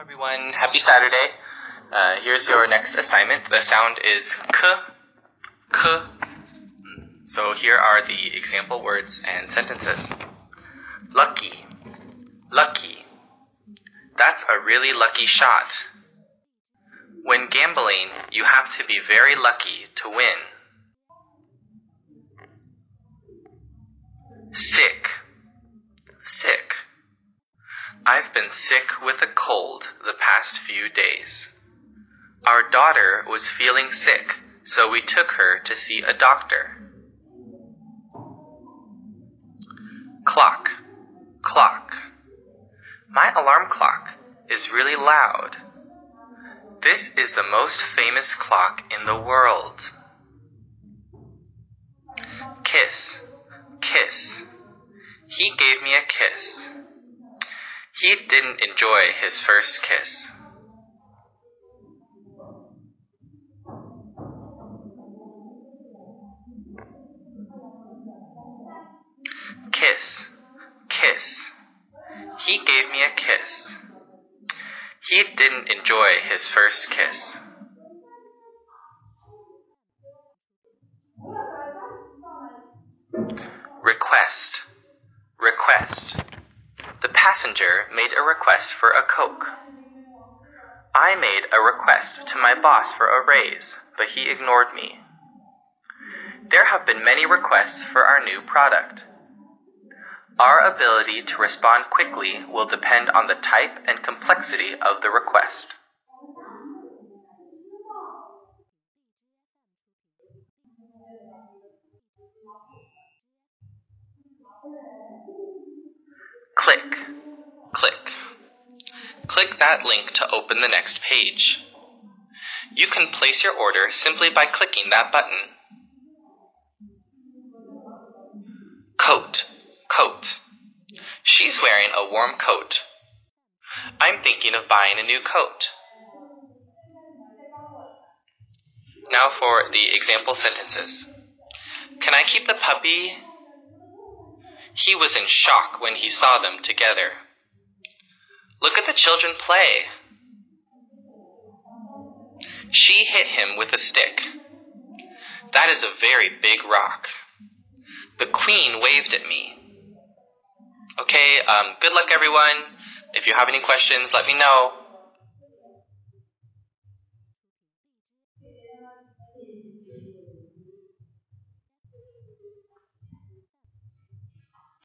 everyone. Happy Saturday. Uh, here's your next assignment. The sound is k, k. So here are the example words and sentences. Lucky, lucky. That's a really lucky shot. When gambling, you have to be very lucky to win. Sick. I've been sick with a cold the past few days. Our daughter was feeling sick, so we took her to see a doctor. Clock, clock. My alarm clock is really loud. This is the most famous clock in the world. Kiss, kiss. He gave me a kiss. He didn't enjoy his first kiss. Kiss, kiss. He gave me a kiss. He didn't enjoy his first kiss. Request, request. Passenger made a request for a Coke. I made a request to my boss for a raise, but he ignored me. There have been many requests for our new product. Our ability to respond quickly will depend on the type and complexity of the request. Click. Click that link to open the next page. You can place your order simply by clicking that button. Coat, coat. She's wearing a warm coat. I'm thinking of buying a new coat. Now for the example sentences. Can I keep the puppy? He was in shock when he saw them together. Look at the children play. She hit him with a stick. That is a very big rock. The queen waved at me. Okay, um, good luck, everyone. If you have any questions, let me know.